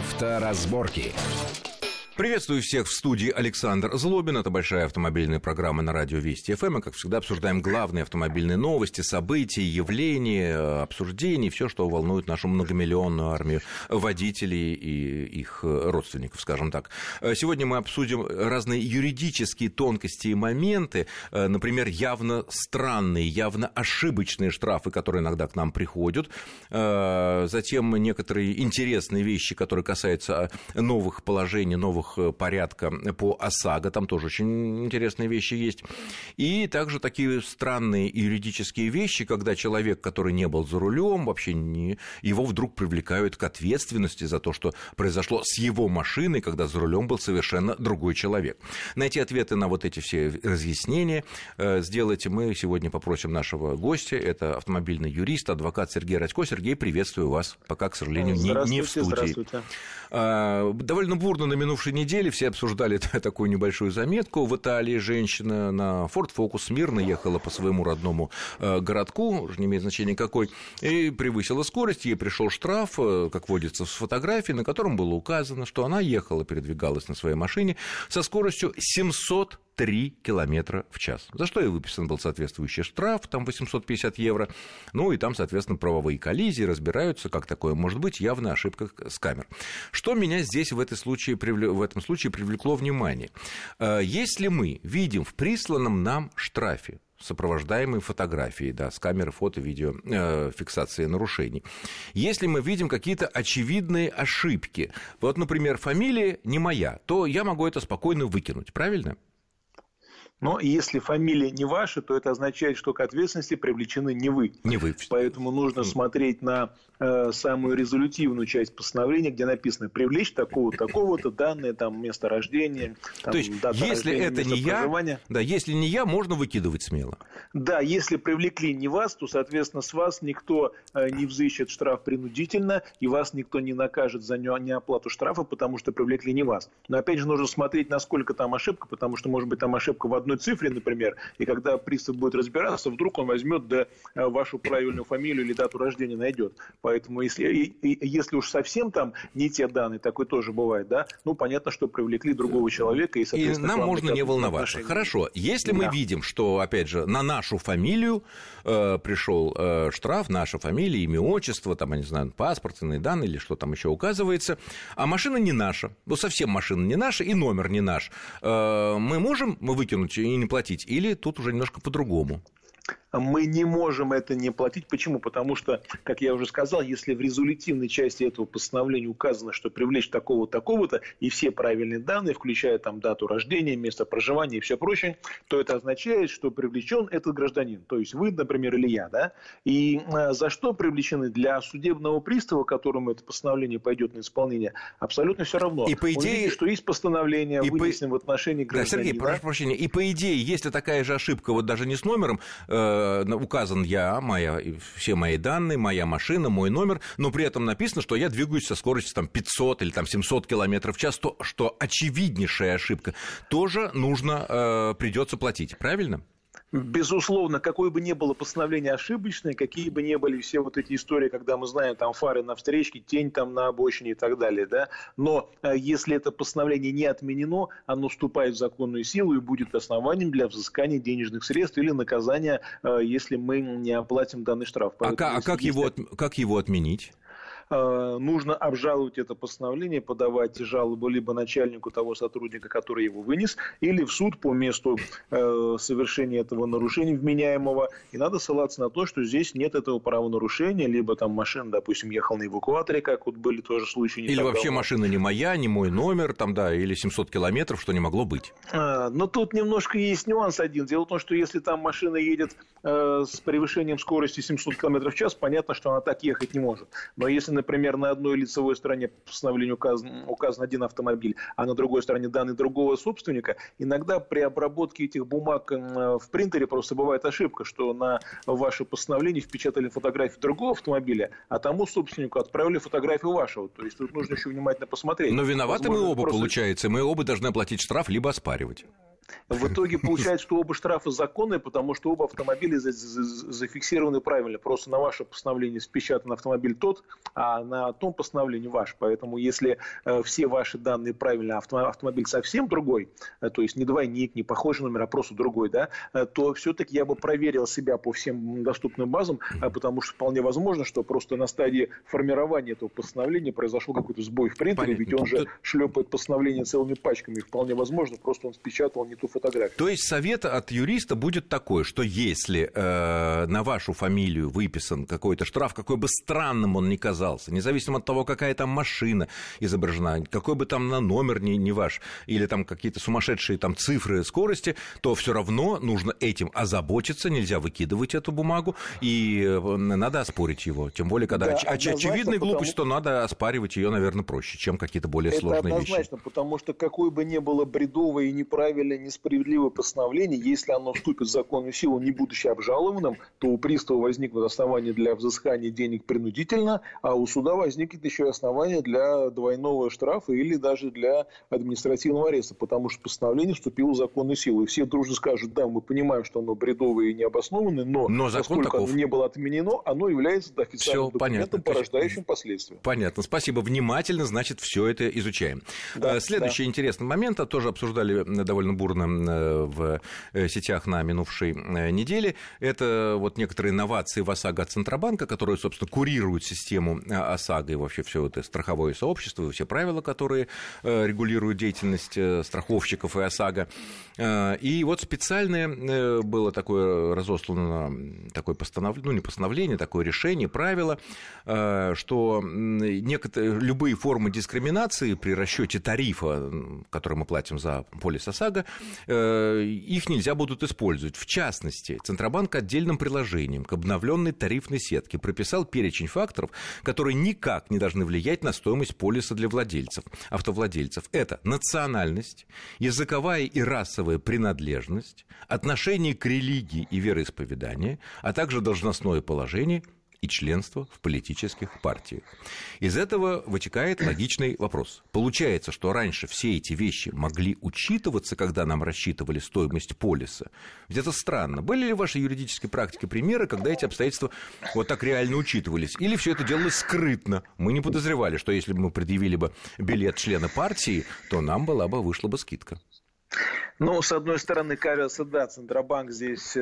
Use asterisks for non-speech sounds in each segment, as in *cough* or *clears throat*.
Авторазборки. Приветствую всех в студии Александр Злобин. Это большая автомобильная программа на радио Вести ФМ. Мы, как всегда, обсуждаем главные автомобильные новости, события, явления, обсуждения, все, что волнует нашу многомиллионную армию водителей и их родственников, скажем так. Сегодня мы обсудим разные юридические тонкости и моменты, например, явно странные, явно ошибочные штрафы, которые иногда к нам приходят, затем некоторые интересные вещи, которые касаются новых положений, новых Э, порядка по ОСАГО, там тоже очень интересные вещи есть. И также такие странные юридические вещи, когда человек, который не был за рулем, вообще не, его вдруг привлекают к ответственности за то, что произошло с его машиной, когда за рулем был совершенно другой человек. Найти ответы на вот эти все разъяснения э, сделайте мы сегодня попросим нашего гостя, это автомобильный юрист, адвокат Сергей Радько. Сергей, приветствую вас, пока, к сожалению, не, не в студии. Здравствуйте. А, довольно бурно на минувшей неделе все обсуждали *laughs* такую небольшую заметку. В Италии женщина на Ford Focus мирно ехала по своему родному э, городку, уже не имеет значения какой, и превысила скорость, ей пришел штраф, э, как водится, с фотографией, на котором было указано, что она ехала, передвигалась на своей машине со скоростью 700 3 километра в час. За что и выписан был соответствующий штраф, там 850 евро. Ну и там, соответственно, правовые коллизии разбираются, как такое может быть, явная ошибка с камер. Что меня здесь в, этой случае, в этом случае привлекло внимание? Э, если мы видим в присланном нам штрафе сопровождаемые фотографией, да, с камеры фото, видео, э, фиксации нарушений. Если мы видим какие-то очевидные ошибки, вот, например, фамилия не моя, то я могу это спокойно выкинуть, правильно? Но если фамилия не ваша, то это означает, что к ответственности привлечены не вы. Не вы. Поэтому нужно смотреть на э, самую резолютивную часть постановления, где написано привлечь такого такого-то данные, там место рождения. Там, то есть, если рождения, это не я, да, если не я, можно выкидывать смело. Да, если привлекли не вас, то, соответственно, с вас никто э, не взыщет штраф принудительно, и вас никто не накажет за неоплату штрафа, потому что привлекли не вас. Но опять же нужно смотреть, насколько там ошибка, потому что, может быть, там ошибка в одной одной цифре, например, и когда пристав будет разбираться, вдруг он возьмет да, э, вашу правильную фамилию или дату рождения найдет. Поэтому если, и, и, если уж совсем там не те данные, такое тоже бывает, да, ну, понятно, что привлекли другого человека. И, и нам можно не волноваться. Отношения. Хорошо, если мы да. видим, что, опять же, на нашу фамилию э, пришел э, штраф, наша фамилия, имя, отчество, там, я не знаю, паспортные данные или что там еще указывается, а машина не наша, ну, совсем машина не наша и номер не наш, э, мы можем мы выкинуть и не платить, или тут уже немножко по-другому? Мы не можем это не платить. Почему? Потому что, как я уже сказал, если в резолютивной части этого постановления указано, что привлечь такого-такого-то и все правильные данные, включая там дату рождения, место проживания и все прочее, то это означает, что привлечен этот гражданин, то есть вы, например, или я, да? И э, за что привлечены для судебного пристава, которому это постановление пойдет на исполнение, абсолютно все равно. И по идее, видите, что есть постановление, и вынесено по... в отношении гражданина. Да, Сергей, прошу прощения. И по идее, если такая же ошибка, вот даже не с номером, Э, указан я, моя, все мои данные, моя машина, мой номер, но при этом написано, что я двигаюсь со скоростью там, 500 или там, 700 км в час, то, что очевиднейшая ошибка, тоже нужно, э, придется платить, правильно? Безусловно, какое бы ни было постановление ошибочное, какие бы ни были все вот эти истории, когда мы знаем там фары на встречке, тень там на обочине и так далее, да, но э, если это постановление не отменено, оно вступает в законную силу и будет основанием для взыскания денежных средств или наказания, э, если мы не оплатим данный штраф. А Поэтому, а, как, его, как его отменить? Э, нужно обжаловать это постановление, подавать жалобу либо начальнику того сотрудника, который его вынес, или в суд по месту э, совершения этого нарушения вменяемого. И надо ссылаться на то, что здесь нет этого правонарушения, либо там машина, допустим, ехала на эвакуаторе, как вот были тоже случаи. Или вообще давно. машина не моя, не мой номер, там, да, или 700 километров, что не могло быть. А, но тут немножко есть нюанс один. Дело в том, что если там машина едет э, с превышением скорости 700 километров в час, понятно, что она так ехать не может. Но если, например, на одной лицевой стороне постановления указан, указан один автомобиль, а на другой стороне данные другого собственника, иногда при обработке этих бумаг в принтере просто бывает ошибка, что на ваше постановление впечатали фотографию другого автомобиля, а тому собственнику отправили фотографию вашего. То есть тут нужно еще внимательно посмотреть. Но виноваты Возможно, мы оба, просто... получается. Мы оба должны оплатить штраф либо оспаривать. В итоге *laughs* получается, что оба штрафа законные, потому что оба автомобиля зафиксированы правильно. Просто на ваше постановление спечатан автомобиль тот, а на том постановлении ваш. Поэтому если э, все ваши данные правильно, автомобиль совсем другой, э, то есть не двойник, не похожий номер, а просто другой, да, э, то все-таки я бы проверил себя по всем доступным базам, потому что вполне возможно, что просто на стадии формирования этого постановления произошел какой-то сбой в принтере, Понятно. ведь он же шлепает постановление целыми пачками. Вполне возможно, просто он спечатал не ту фотографию. То есть совет от юриста будет такой, что если э, на вашу фамилию выписан какой-то штраф, какой бы странным он ни казался, независимо от того, какая там машина изображена, какой бы там на номер не, не ваш, или там какие-то сумасшедшие там цифры скорости, то все равно нужно этим озаботиться, нельзя выкидывать эту бумагу, и э, надо оспорить его. Тем более, когда да, оч- очевидная потому... глупость, то надо оспаривать ее, наверное, проще, чем какие-то более Это сложные однозначно, вещи. потому что какой бы ни было бредовое и неправильное, несправедливое постановление, если оно вступит в законную силу, не будучи обжалованным, то у пристава возникнут основания для взыскания денег принудительно, а у суда возникнет еще и основания для двойного штрафа или даже для административного ареста, потому что постановление вступило в законную силу. И все дружно скажут, да, мы понимаем, что оно бредовое и необоснованное, но, но закон поскольку таков. оно не было отменено, оно является официальным все документом, понятно. порождающим последствия. Понятно. Спасибо. Внимательно, значит, все это изучаем. Да, э, Следующий да. интересный момент, а тоже обсуждали довольно бурно э, в э, сетях на минувшей неделе, это вот некоторые инновации в ОСАГО от Центробанка, которые, собственно, курируют систему ОСАГО и вообще все это страховое сообщество, все правила, которые регулируют деятельность страховщиков и ОСАГО. И вот специальное было такое разослано, такое постановление, ну не постановление, такое решение, правило, что некоторые, любые формы дискриминации при расчете тарифа, который мы платим за полис ОСАГО, э, их нельзя будут использовать. В частности, Центробанк отдельным приложением к обновленной тарифной сетке прописал перечень факторов, которые никак не должны влиять на стоимость полиса для владельцев, автовладельцев. Это национальность, языковая и расовая принадлежность, отношение к религии и вероисповеданию, а также должностное положение – и членство в политических партиях. Из этого вытекает логичный вопрос. Получается, что раньше все эти вещи могли учитываться, когда нам рассчитывали стоимость полиса. Это странно. Были ли в вашей юридической практике примеры, когда эти обстоятельства вот так реально учитывались? Или все это делалось скрытно? Мы не подозревали, что если бы мы предъявили бы билет члена партии, то нам была бы, вышла бы скидка. Ну, с одной стороны, кажется, да, Центробанк здесь э,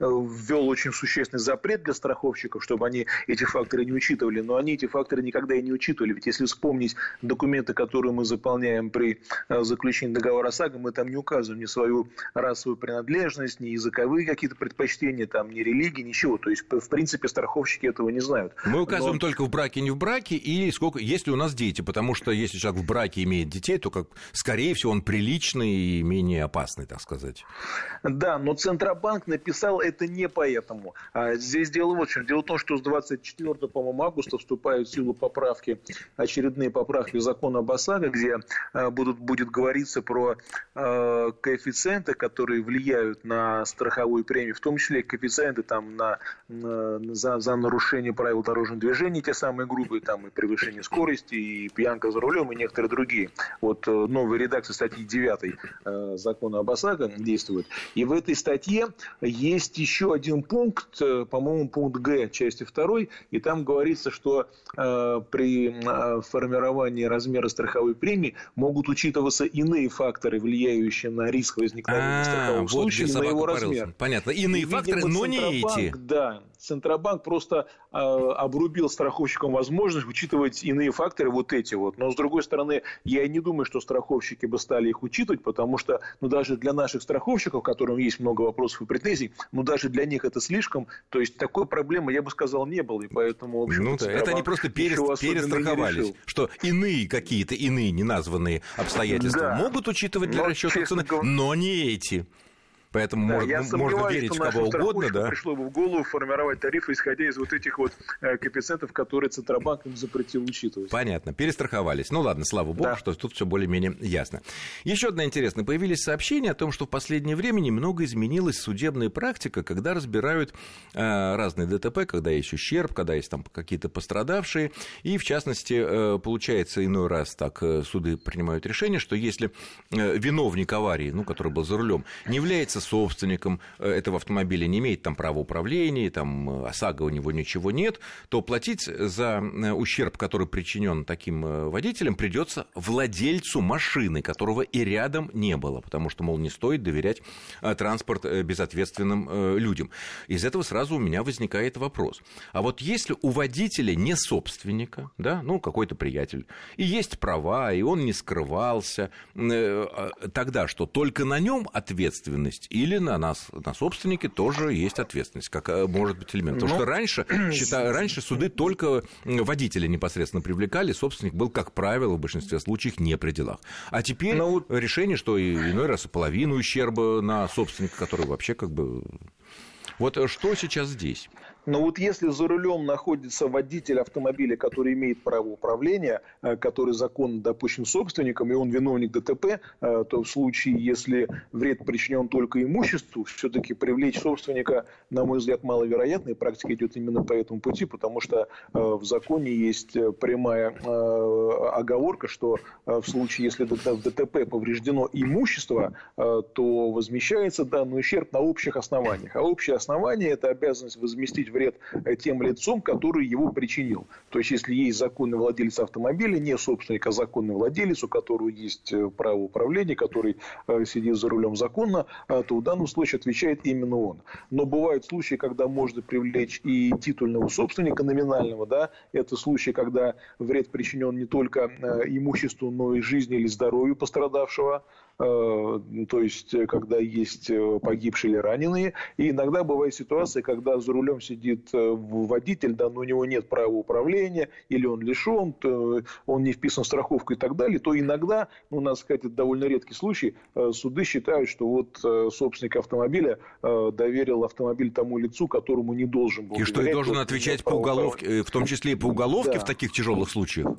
ввел очень существенный запрет для страховщиков, чтобы они эти факторы не учитывали, но они эти факторы никогда и не учитывали. Ведь если вспомнить документы, которые мы заполняем при э, заключении договора ОСАГО, мы там не указываем ни свою расовую принадлежность, ни языковые какие-то предпочтения, там, ни религии, ничего. То есть, в принципе, страховщики этого не знают. Мы указываем но... только в браке, не в браке, и сколько, есть ли у нас дети, потому что если человек в браке имеет детей, то, как, скорее всего, он приличный и менее опасный, так сказать. Да, но Центробанк написал это не поэтому. А здесь дело вот в чем. Дело в том, что с 24 по-моему, августа вступают в силу поправки, очередные поправки в закон об ОСАГО, где а, будут, будет говориться про э, коэффициенты, которые влияют на страховую премию, в том числе коэффициенты там, на, на, за, за нарушение правил дорожного движения, те самые грубые, там и превышение скорости, и пьянка за рулем, и некоторые другие. Вот э, новая редакция статьи 9 Э, закона об ОСАГО действует. И в этой статье есть еще один пункт, э, по-моему, пункт Г части 2, и там говорится, что э, при формировании размера страховой премии могут учитываться иные факторы, влияющие на риск возникновения а, страхового случая, на его размер. Понятно. Иные и, факторы, видимо, но не эти. Да, Центробанк просто э, обрубил страховщикам возможность учитывать иные факторы, вот эти вот. Но, с другой стороны, я не думаю, что страховщики бы стали их учитывать, потому что, ну, даже для наших страховщиков, которым есть много вопросов и претензий, ну, даже для них это слишком. То есть, такой проблемы, я бы сказал, не было. И поэтому, в общем ну, это они просто перес, перестраховались, что иные какие-то, иные неназванные обстоятельства да. могут учитывать для но, расчета цены, говоря... но не эти. Поэтому да, можно, можно верить в кого угодно. Да? пришло бы в голову формировать тарифы, исходя из вот этих вот э, коэффициентов, которые Центробанк им запретил учитывать. Понятно, перестраховались. Ну ладно, слава богу, да. что тут все более-менее ясно. Еще одна интересная. Появились сообщения о том, что в последнее время немного изменилась судебная практика, когда разбирают э, разные ДТП, когда есть ущерб, когда есть там какие-то пострадавшие. И, в частности, э, получается, иной раз так э, суды принимают решение, что если э, виновник аварии, ну, который был за рулем, не является собственником э, этого автомобиля, не имеет там права управления, там э, ОСАГО у него ничего нет, то платить за э, ущерб, который причинен таким водителем, придется владельцу машины, которого и рядом не было, потому что, мол, не стоит доверять транспорт безответственным людям. Из этого сразу у меня возникает вопрос. А вот если у водителя не собственника, да, ну, какой-то приятель, и есть права, и он не скрывался, а, тогда что, только на нем ответственность или на нас, на собственнике тоже есть ответственность, как может быть элемент? Потому ну, что раньше, *clears throat* считаю, раньше суды только водителя непосредственно привлекали, собственник был, как правило, в большинстве случаев не при делах. А теперь ну, решение, что иной раз и половину ущерба на собственника, который вообще как бы... Вот что сейчас здесь? Но вот если за рулем находится водитель автомобиля, который имеет право управления, э, который законно допущен собственником, и он виновник ДТП, э, то в случае, если вред причинен только имуществу, все-таки привлечь собственника, на мой взгляд, маловероятно, и практика идет именно по этому пути, потому что э, в законе есть прямая оговорка, что в случае, если в ДТП повреждено имущество, то возмещается данный ущерб на общих основаниях. А общее основание – это обязанность возместить вред э, тем лицом, который его причинил. То есть, если есть законный владелец автомобиля, не собственник, а законный владелец, у которого есть э, право управления, который э, сидит за рулем законно, то в данном случае отвечает именно он. Но бывают случаи, когда можно привлечь и титульного собственника номинального. Да? Это случаи, когда вред причинен не только имуществу, но и жизни или здоровью пострадавшего. Э, то есть э, когда есть э, погибшие или раненые. И иногда бывает ситуация, когда за рулем сидит водитель, да, но у него нет права управления, или он лишен, он не вписан в страховку и так далее, то иногда, ну, надо сказать, это довольно редкий случай, суды считают, что вот собственник автомобиля доверил автомобиль тому лицу, которому не должен был. И что и должен отвечать по уголовке, в том числе и по уголовке да. в таких тяжелых случаях?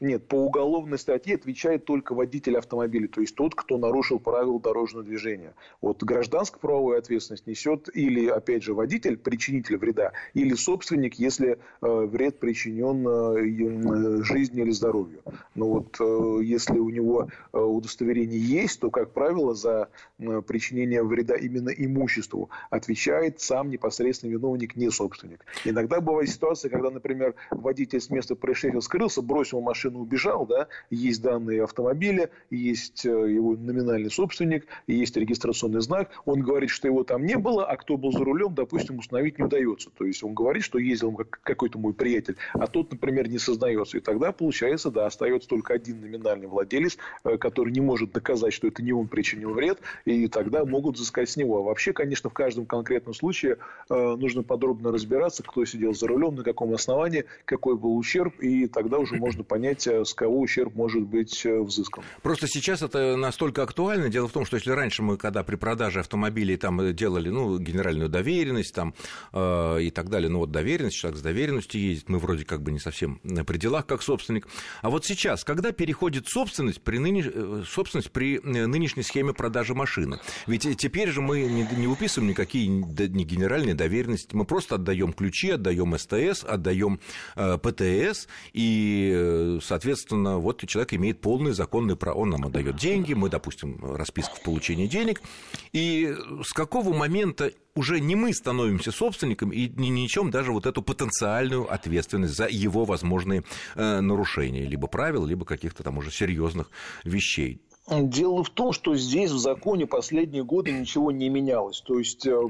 Нет, по уголовной статье отвечает только водитель автомобиля, то есть тот, кто нарушил правила дорожного движения. Вот гражданскую правовую ответственность несет или, опять же, водитель, причинитель вреда, или собственник, если э, вред причинен э, жизни или здоровью. Но вот э, если у него э, удостоверение есть, то, как правило, за э, причинение вреда именно имуществу отвечает сам непосредственно виновник, не собственник. Иногда бывает ситуация, когда, например, водитель с места происшествия скрылся, бросил машину машину убежал, да, есть данные автомобиля, есть э, его номинальный собственник, есть регистрационный знак. Он говорит, что его там не было, а кто был за рулем, допустим, установить не удается. То есть он говорит, что ездил какой-то мой приятель, а тот, например, не сознается. И тогда, получается, да, остается только один номинальный владелец, э, который не может доказать, что это не он причинил вред, и тогда могут взыскать с него. А вообще, конечно, в каждом конкретном случае э, нужно подробно разбираться, кто сидел за рулем, на каком основании, какой был ущерб, и тогда уже можно понять, понять, с кого ущерб может быть э, взыскан. Просто сейчас это настолько актуально. Дело в том, что если раньше мы, когда при продаже автомобилей там делали ну, генеральную доверенность там, э, и так далее, ну вот доверенность, человек с доверенностью ездит, мы вроде как бы не совсем при делах как собственник. А вот сейчас, когда переходит собственность при, ныне... Э, собственность при э, нынешней схеме продажи машины, ведь теперь же мы не, не выписываем никакие не генеральные доверенности, мы просто отдаем ключи, отдаем СТС, отдаем э, ПТС, и соответственно, вот человек имеет полный законный право, он нам отдает деньги, мы, допустим, расписку в получении денег, и с какого момента уже не мы становимся собственником и не несем даже вот эту потенциальную ответственность за его возможные э, нарушения, либо правил, либо каких-то там уже серьезных вещей. Дело в том, что здесь в законе последние годы ничего не менялось. То есть э,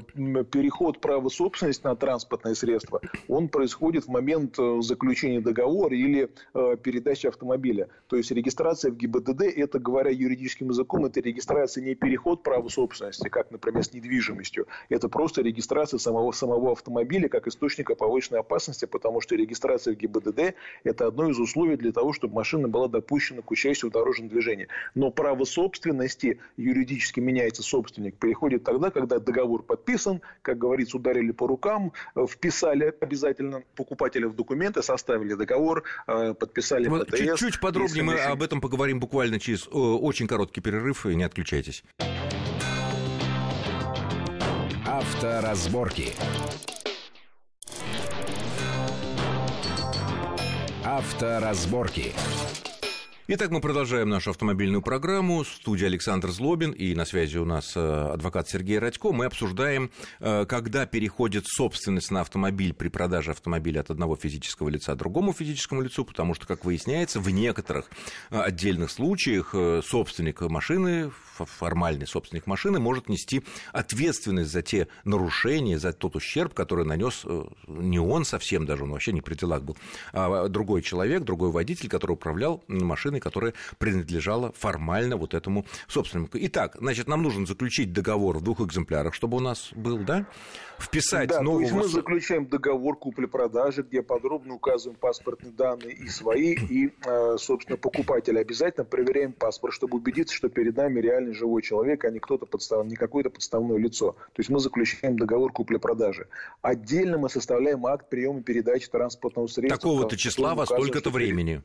переход права собственности на транспортное средство, он происходит в момент э, заключения договора или э, передачи автомобиля. То есть регистрация в ГИБДД, это, говоря юридическим языком, это регистрация не переход права собственности, как, например, с недвижимостью. Это просто регистрация самого, самого автомобиля как источника повышенной опасности, потому что регистрация в ГИБДД – это одно из условий для того, чтобы машина была допущена к участию в дорожном движении. Но право право собственности юридически меняется собственник, приходит тогда, когда договор подписан, как говорится, ударили по рукам, э, вписали обязательно покупателя в документы, составили договор, э, подписали вот ПТС. Чуть-чуть подробнее мы об этом поговорим буквально через очень короткий перерыв, и не отключайтесь. Авторазборки. Авторазборки. Итак, мы продолжаем нашу автомобильную программу. В студии Александр Злобин и на связи у нас э, адвокат Сергей Радько. Мы обсуждаем, э, когда переходит собственность на автомобиль при продаже автомобиля от одного физического лица другому физическому лицу, потому что, как выясняется, в некоторых э, отдельных случаях собственник машины, формальный собственник машины может нести ответственность за те нарушения, за тот ущерб, который нанес не он совсем даже, он вообще не при делах был, а другой человек, другой водитель, который управлял машиной машины, которая принадлежала формально вот этому собственнику. Итак, значит, нам нужно заключить договор в двух экземплярах, чтобы у нас был, да? Вписать да, нового... то есть мы заключаем договор купли-продажи, где подробно указываем паспортные данные и свои, и, э, собственно, покупателя. Обязательно проверяем паспорт, чтобы убедиться, что перед нами реальный живой человек, а не кто-то подстав... не какое-то подставное лицо. То есть мы заключаем договор купли-продажи. Отдельно мы составляем акт приема передачи транспортного средства. Такого-то числа во столько-то времени.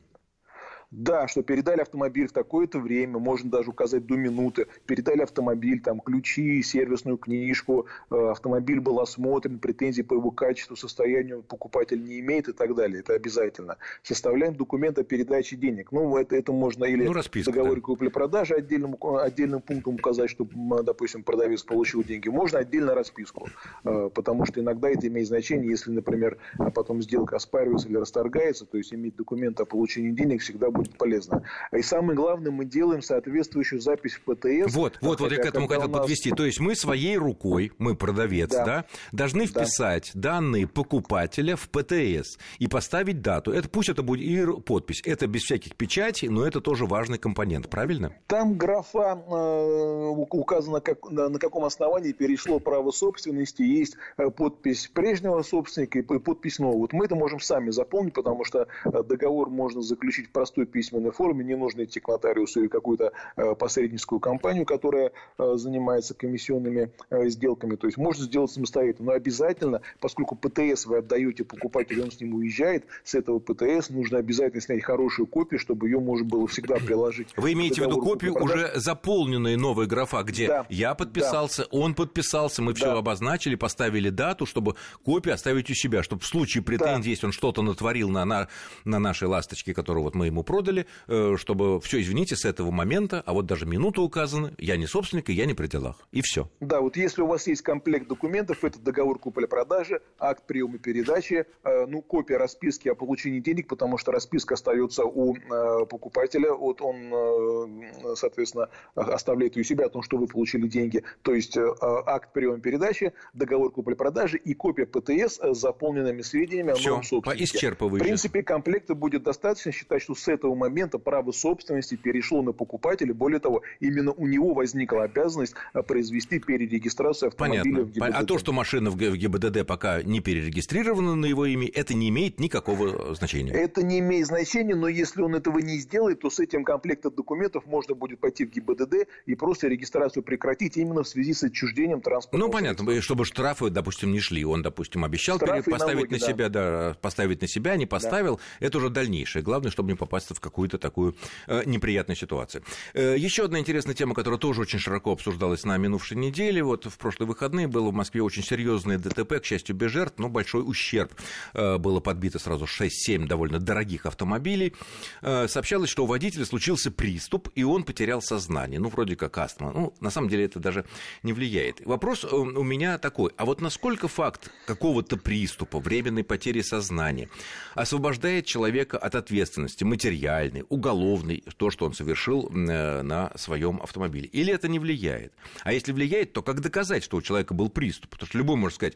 Да, что передали автомобиль в такое-то время, можно даже указать до минуты. Передали автомобиль, там, ключи, сервисную книжку, э, автомобиль был осмотрен, претензий по его качеству, состоянию покупатель не имеет и так далее. Это обязательно. Составляем документ о передаче денег. Ну, это, это можно или ну, расписка, договоре да. купли-продажи отдельным, отдельным пунктом указать, чтобы, допустим, продавец получил деньги. Можно отдельно расписку, э, потому что иногда это имеет значение, если, например, потом сделка оспаривается или расторгается, то есть иметь документ о получении денег всегда будет полезно. И самое главное, мы делаем соответствующую запись в ПТС. Вот, вот, вот я к этому хотел нас... подвести. То есть мы своей рукой, мы продавец, да, да должны вписать да. данные покупателя в ПТС и поставить дату. Это пусть это будет и подпись. Это без всяких печатей, но это тоже важный компонент, правильно? Там графа э, указано, как, на, на каком основании перешло право собственности, есть э, подпись прежнего собственника и подпись нового. Вот мы это можем сами заполнить, потому что э, договор можно заключить в простой простой письменной форме, не нужно идти к нотариусу или какую-то э, посредническую компанию, которая э, занимается комиссионными э, сделками. То есть можно сделать самостоятельно, но обязательно, поскольку ПТС вы отдаете покупателю, он с ним уезжает, с этого ПТС нужно обязательно снять хорошую копию, чтобы ее можно было всегда приложить. Вы имеете в виду копию уже заполненной новой графа, где да, я подписался, да. он подписался, мы все да. обозначили, поставили дату, чтобы копию оставить у себя, чтобы в случае претензий, да. если он что-то натворил на, на, на нашей ласточке, которую вот мы ему продали, э, чтобы все, извините, с этого момента, а вот даже минута указана, я не собственник, и я не при делах. И все. Да, вот если у вас есть комплект документов, это договор купли-продажи, акт приема передачи, э, ну, копия расписки о получении денег, потому что расписка остается у э, покупателя, вот он, соответственно, оставляет ее у себя о том, что вы получили деньги. То есть акт приема передачи, договор купли-продажи и копия ПТС с заполненными сведениями о новом собственнике. В принципе, комплекта будет достаточно считать, что с этого этого момента право собственности перешло на покупателя. Более того, именно у него возникла обязанность а, произвести перерегистрацию автомобиля Понятно. в ГИБДД. А то, что машина в ГИБДД пока не перерегистрирована на его имя, это не имеет никакого значения? Это не имеет значения, но если он этого не сделает, то с этим комплектом документов можно будет пойти в ГИБДД и просто регистрацию прекратить именно в связи с отчуждением транспорта. Ну, понятно, чтобы штрафы, допустим, не шли. Он, допустим, обещал штрафы поставить налоги, на да. себя, да, поставить на себя, не поставил. Да. Это уже дальнейшее. Главное, чтобы не попасть в какую-то такую э, неприятную ситуацию. Э, еще одна интересная тема, которая тоже очень широко обсуждалась на минувшей неделе. Вот в прошлые выходные было в Москве очень серьезное ДТП, к счастью, без жертв, но большой ущерб. Э, было подбито сразу 6-7 довольно дорогих автомобилей. Сообщалось, что у водителя случился приступ, и он потерял сознание. Ну, вроде как астма. Ну, на самом деле это даже не влияет. Вопрос у меня такой. А вот насколько факт какого-то приступа, временной потери сознания освобождает человека от ответственности материальной, уголовный, то, что он совершил э, на своем автомобиле. Или это не влияет? А если влияет, то как доказать, что у человека был приступ? Потому что любой может сказать,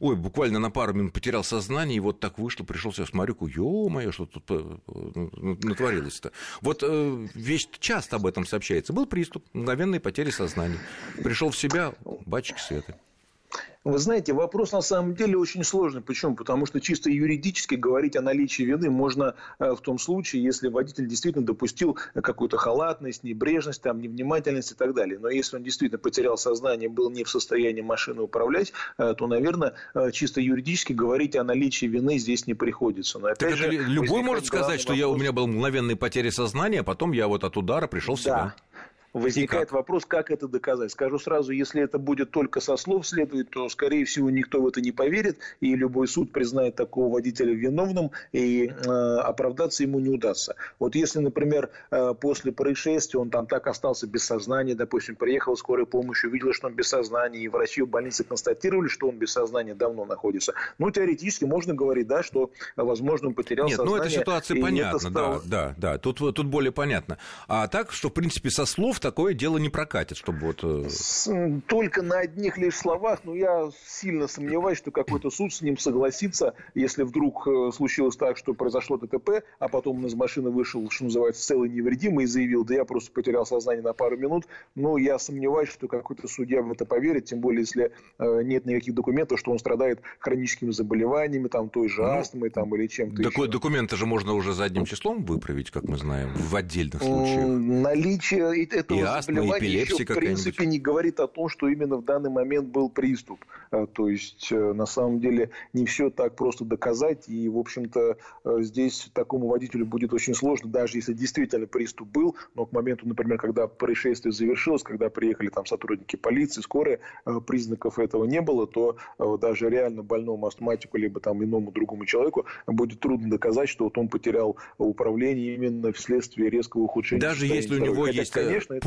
ой, буквально на пару минут потерял сознание, и вот так вышло, пришел, я смотрю, ё-моё, что тут э, натворилось-то. Вот э, вещь часто об этом сообщается. Был приступ, мгновенной потери сознания. Пришел в себя, бачки света. Вы знаете, вопрос на самом деле очень сложный. Почему? Потому что чисто юридически говорить о наличии вины можно э, в том случае, если водитель действительно допустил какую-то халатность, небрежность, там, невнимательность и так далее. Но если он действительно потерял сознание, был не в состоянии машины управлять, э, то, наверное, э, чисто юридически говорить о наличии вины здесь не приходится. Но, опять так же, любой может сказать, что вопрос... я, у меня был мгновенный потеря сознания, а потом я вот от удара пришел в себя. Да. Возникает вопрос, как это доказать. Скажу сразу, если это будет только со слов следовать, то, скорее всего, никто в это не поверит, и любой суд признает такого водителя виновным, и э, оправдаться ему не удастся. Вот если, например, э, после происшествия он там так остался без сознания, допустим, приехала скорая помощь, увидела, что он без сознания, и врачи в больнице констатировали, что он без сознания давно находится, ну, теоретически можно говорить, да, что, возможно, он потерял Нет, сознание. ну, эта ситуация понятна, стало... да, да, да, тут, тут более понятно. А так, что, в принципе, со слов такое дело не прокатит, чтобы вот... Э, только на одних лишь словах, но я сильно сомневаюсь, что какой-то суд с ним согласится, если вдруг э, случилось так, что произошло ДТП, а потом он из машины вышел, что называется, целый невредимый и заявил, да я просто потерял сознание на пару минут, но я сомневаюсь, что какой-то судья в это поверит, тем более, если э, нет никаких документов, что он страдает хроническими заболеваниями, там, той же ну, астмой, там, или чем-то еще. Документы же можно уже задним числом выправить, как мы знаем, в отдельных случаях. Наличие и заболевание еще, в принципе, не говорит о том, что именно в данный момент был приступ. А, то есть, э, на самом деле, не все так просто доказать. И, в общем-то, э, здесь такому водителю будет очень сложно, даже если действительно приступ был, но к моменту, например, когда происшествие завершилось, когда приехали там сотрудники полиции, скорая, э, признаков этого не было, то даже реально больному астматику, либо там иному другому человеку будет трудно доказать, что вот он потерял управление именно вследствие резкого ухудшения. Даже если у него Хотя, есть конечно,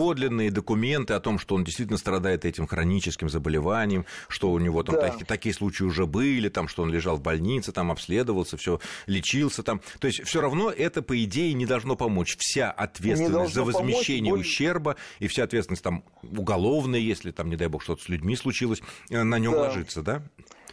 официальные документы о том, что он действительно страдает этим хроническим заболеванием, что у него там да. такие, такие случаи уже были, там, что он лежал в больнице, там обследовался, все лечился там. То есть все равно это, по идее, не должно помочь. Вся ответственность за возмещение помочь, ущерба и вся ответственность там уголовная, если там, не дай бог, что-то с людьми случилось, э, на нем да. ложится, да?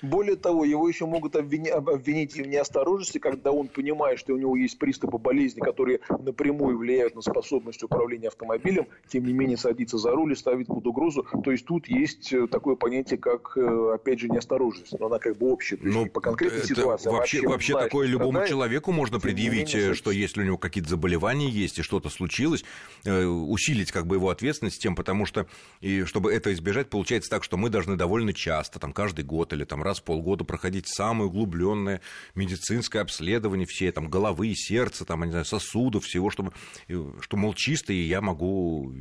Более того, его еще могут обвинить, обвинить в неосторожности, когда он понимает, что у него есть приступы болезни, которые напрямую влияют на способность управления автомобилем, тем не менее садится за руль и ставит под угрозу. То есть тут есть э, такое понятие, как, э, опять же, неосторожность. Но она как бы общая. Ну, по конкретной ситуации. Вообще, вообще, вообще знает, такое любому страдает, человеку можно предъявить, менее, э, что если у него какие-то заболевания есть и что-то случилось, усилить как бы его ответственность тем, потому что, и чтобы это избежать, получается так, что мы должны довольно часто, там, каждый год или там раз в полгода проходить самое углубленное медицинское обследование все там головы сердца, там, не знаю, сосудов, всего, чтобы, что, мол, чисто, и я могу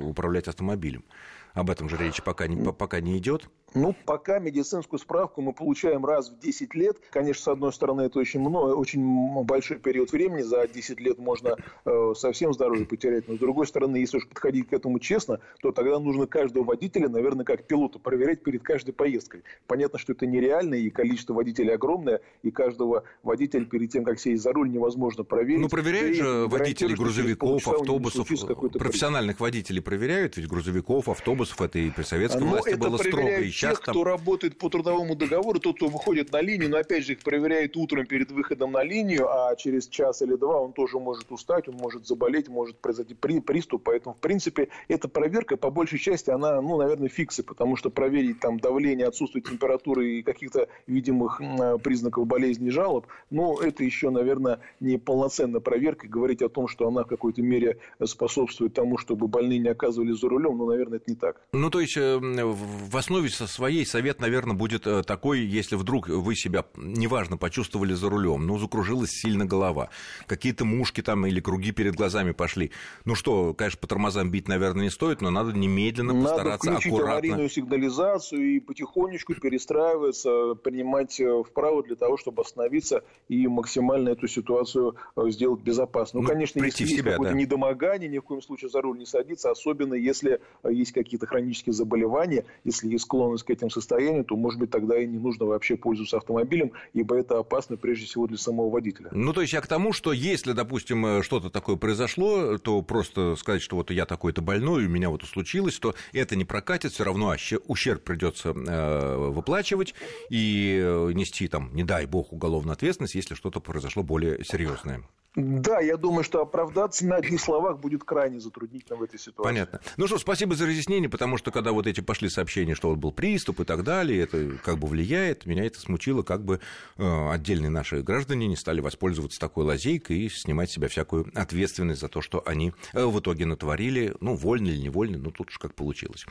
управлять автомобилем. Об этом же речи пока не, пока не идет. Ну, пока медицинскую справку мы получаем раз в 10 лет. Конечно, с одной стороны, это очень, много, очень большой период времени. За 10 лет можно э, совсем здоровье потерять. Но, с другой стороны, если уж подходить к этому честно, то тогда нужно каждого водителя, наверное, как пилота, проверять перед каждой поездкой. Понятно, что это нереально, и количество водителей огромное, и каждого водителя перед тем, как сесть за руль, невозможно проверить. Ну, проверяют же водителей грузовиков, автобусов, профессиональных водителей проверяют, ведь грузовиков, автобусов, это и при советской но власти было строго, тех, там... кто работает по трудовому договору, тот, кто выходит на линию, но опять же их проверяют утром перед выходом на линию, а через час или два он тоже может устать, он может заболеть, может произойти при, приступ. Поэтому, в принципе, эта проверка, по большей части, она, ну, наверное, фиксы, потому что проверить там давление, отсутствие температуры и каких-то видимых признаков болезни и жалоб, ну, это еще, наверное, не полноценная проверка. Говорить о том, что она в какой-то мере способствует тому, чтобы больные не оказывались за рулем, ну, наверное, это не так. Ну, то есть э, в основе своей совет, наверное, будет э, такой, если вдруг вы себя, неважно, почувствовали за рулем, ну, закружилась сильно голова, какие-то мушки там или круги перед глазами пошли. Ну что, конечно, по тормозам бить, наверное, не стоит, но надо немедленно надо постараться включить аккуратно. аварийную сигнализацию и потихонечку перестраиваться, принимать э, вправо для того, чтобы остановиться и максимально эту ситуацию э, сделать безопасно. Ну, ну конечно, если есть себя, какое-то да. недомогание, ни в коем случае за руль не садиться, особенно если есть какие-то хронические заболевания, если есть склонность к этим состояниям, то, может быть, тогда и не нужно вообще пользоваться автомобилем, ибо это опасно прежде всего для самого водителя. Ну, то есть я к тому, что если, допустим, э, что-то такое произошло, то просто сказать, что вот я такой-то больной, у меня вот случилось, то это не прокатит, все равно ущерб придется э, выплачивать и э, нести там, не дай бог, уголовную ответственность, если что-то произошло более серьезное. Да, я думаю, что оправдаться на одних словах будет крайне затруднительно в этой ситуации. Понятно. Ну что, спасибо за разъяснение, потому что когда вот эти пошли сообщения, что вот был приступ и так далее, это как бы влияет, меня это смутило, как бы э, отдельные наши граждане не стали воспользоваться такой лазейкой и снимать с себя всякую ответственность за то, что они э, в итоге натворили, ну, вольно или невольно, ну, тут уж как получилось.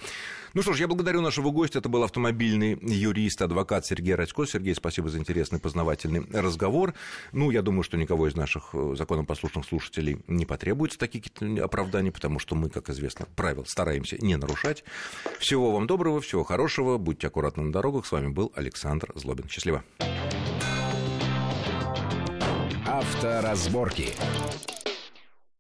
Ну что ж, я благодарю нашего гостя, это был автомобильный юрист, адвокат Сергей Радько. Сергей, спасибо за интересный познавательный разговор. Ну, я думаю, что никого из наших э, законопослушных слушателей не потребуется такие оправдания, потому что мы, как известно, правил стараемся не нарушать. Всего вам доброго, всего хорошего, будьте аккуратны на дорогах. С вами был Александр Злобин. Счастливо. Авторазборки.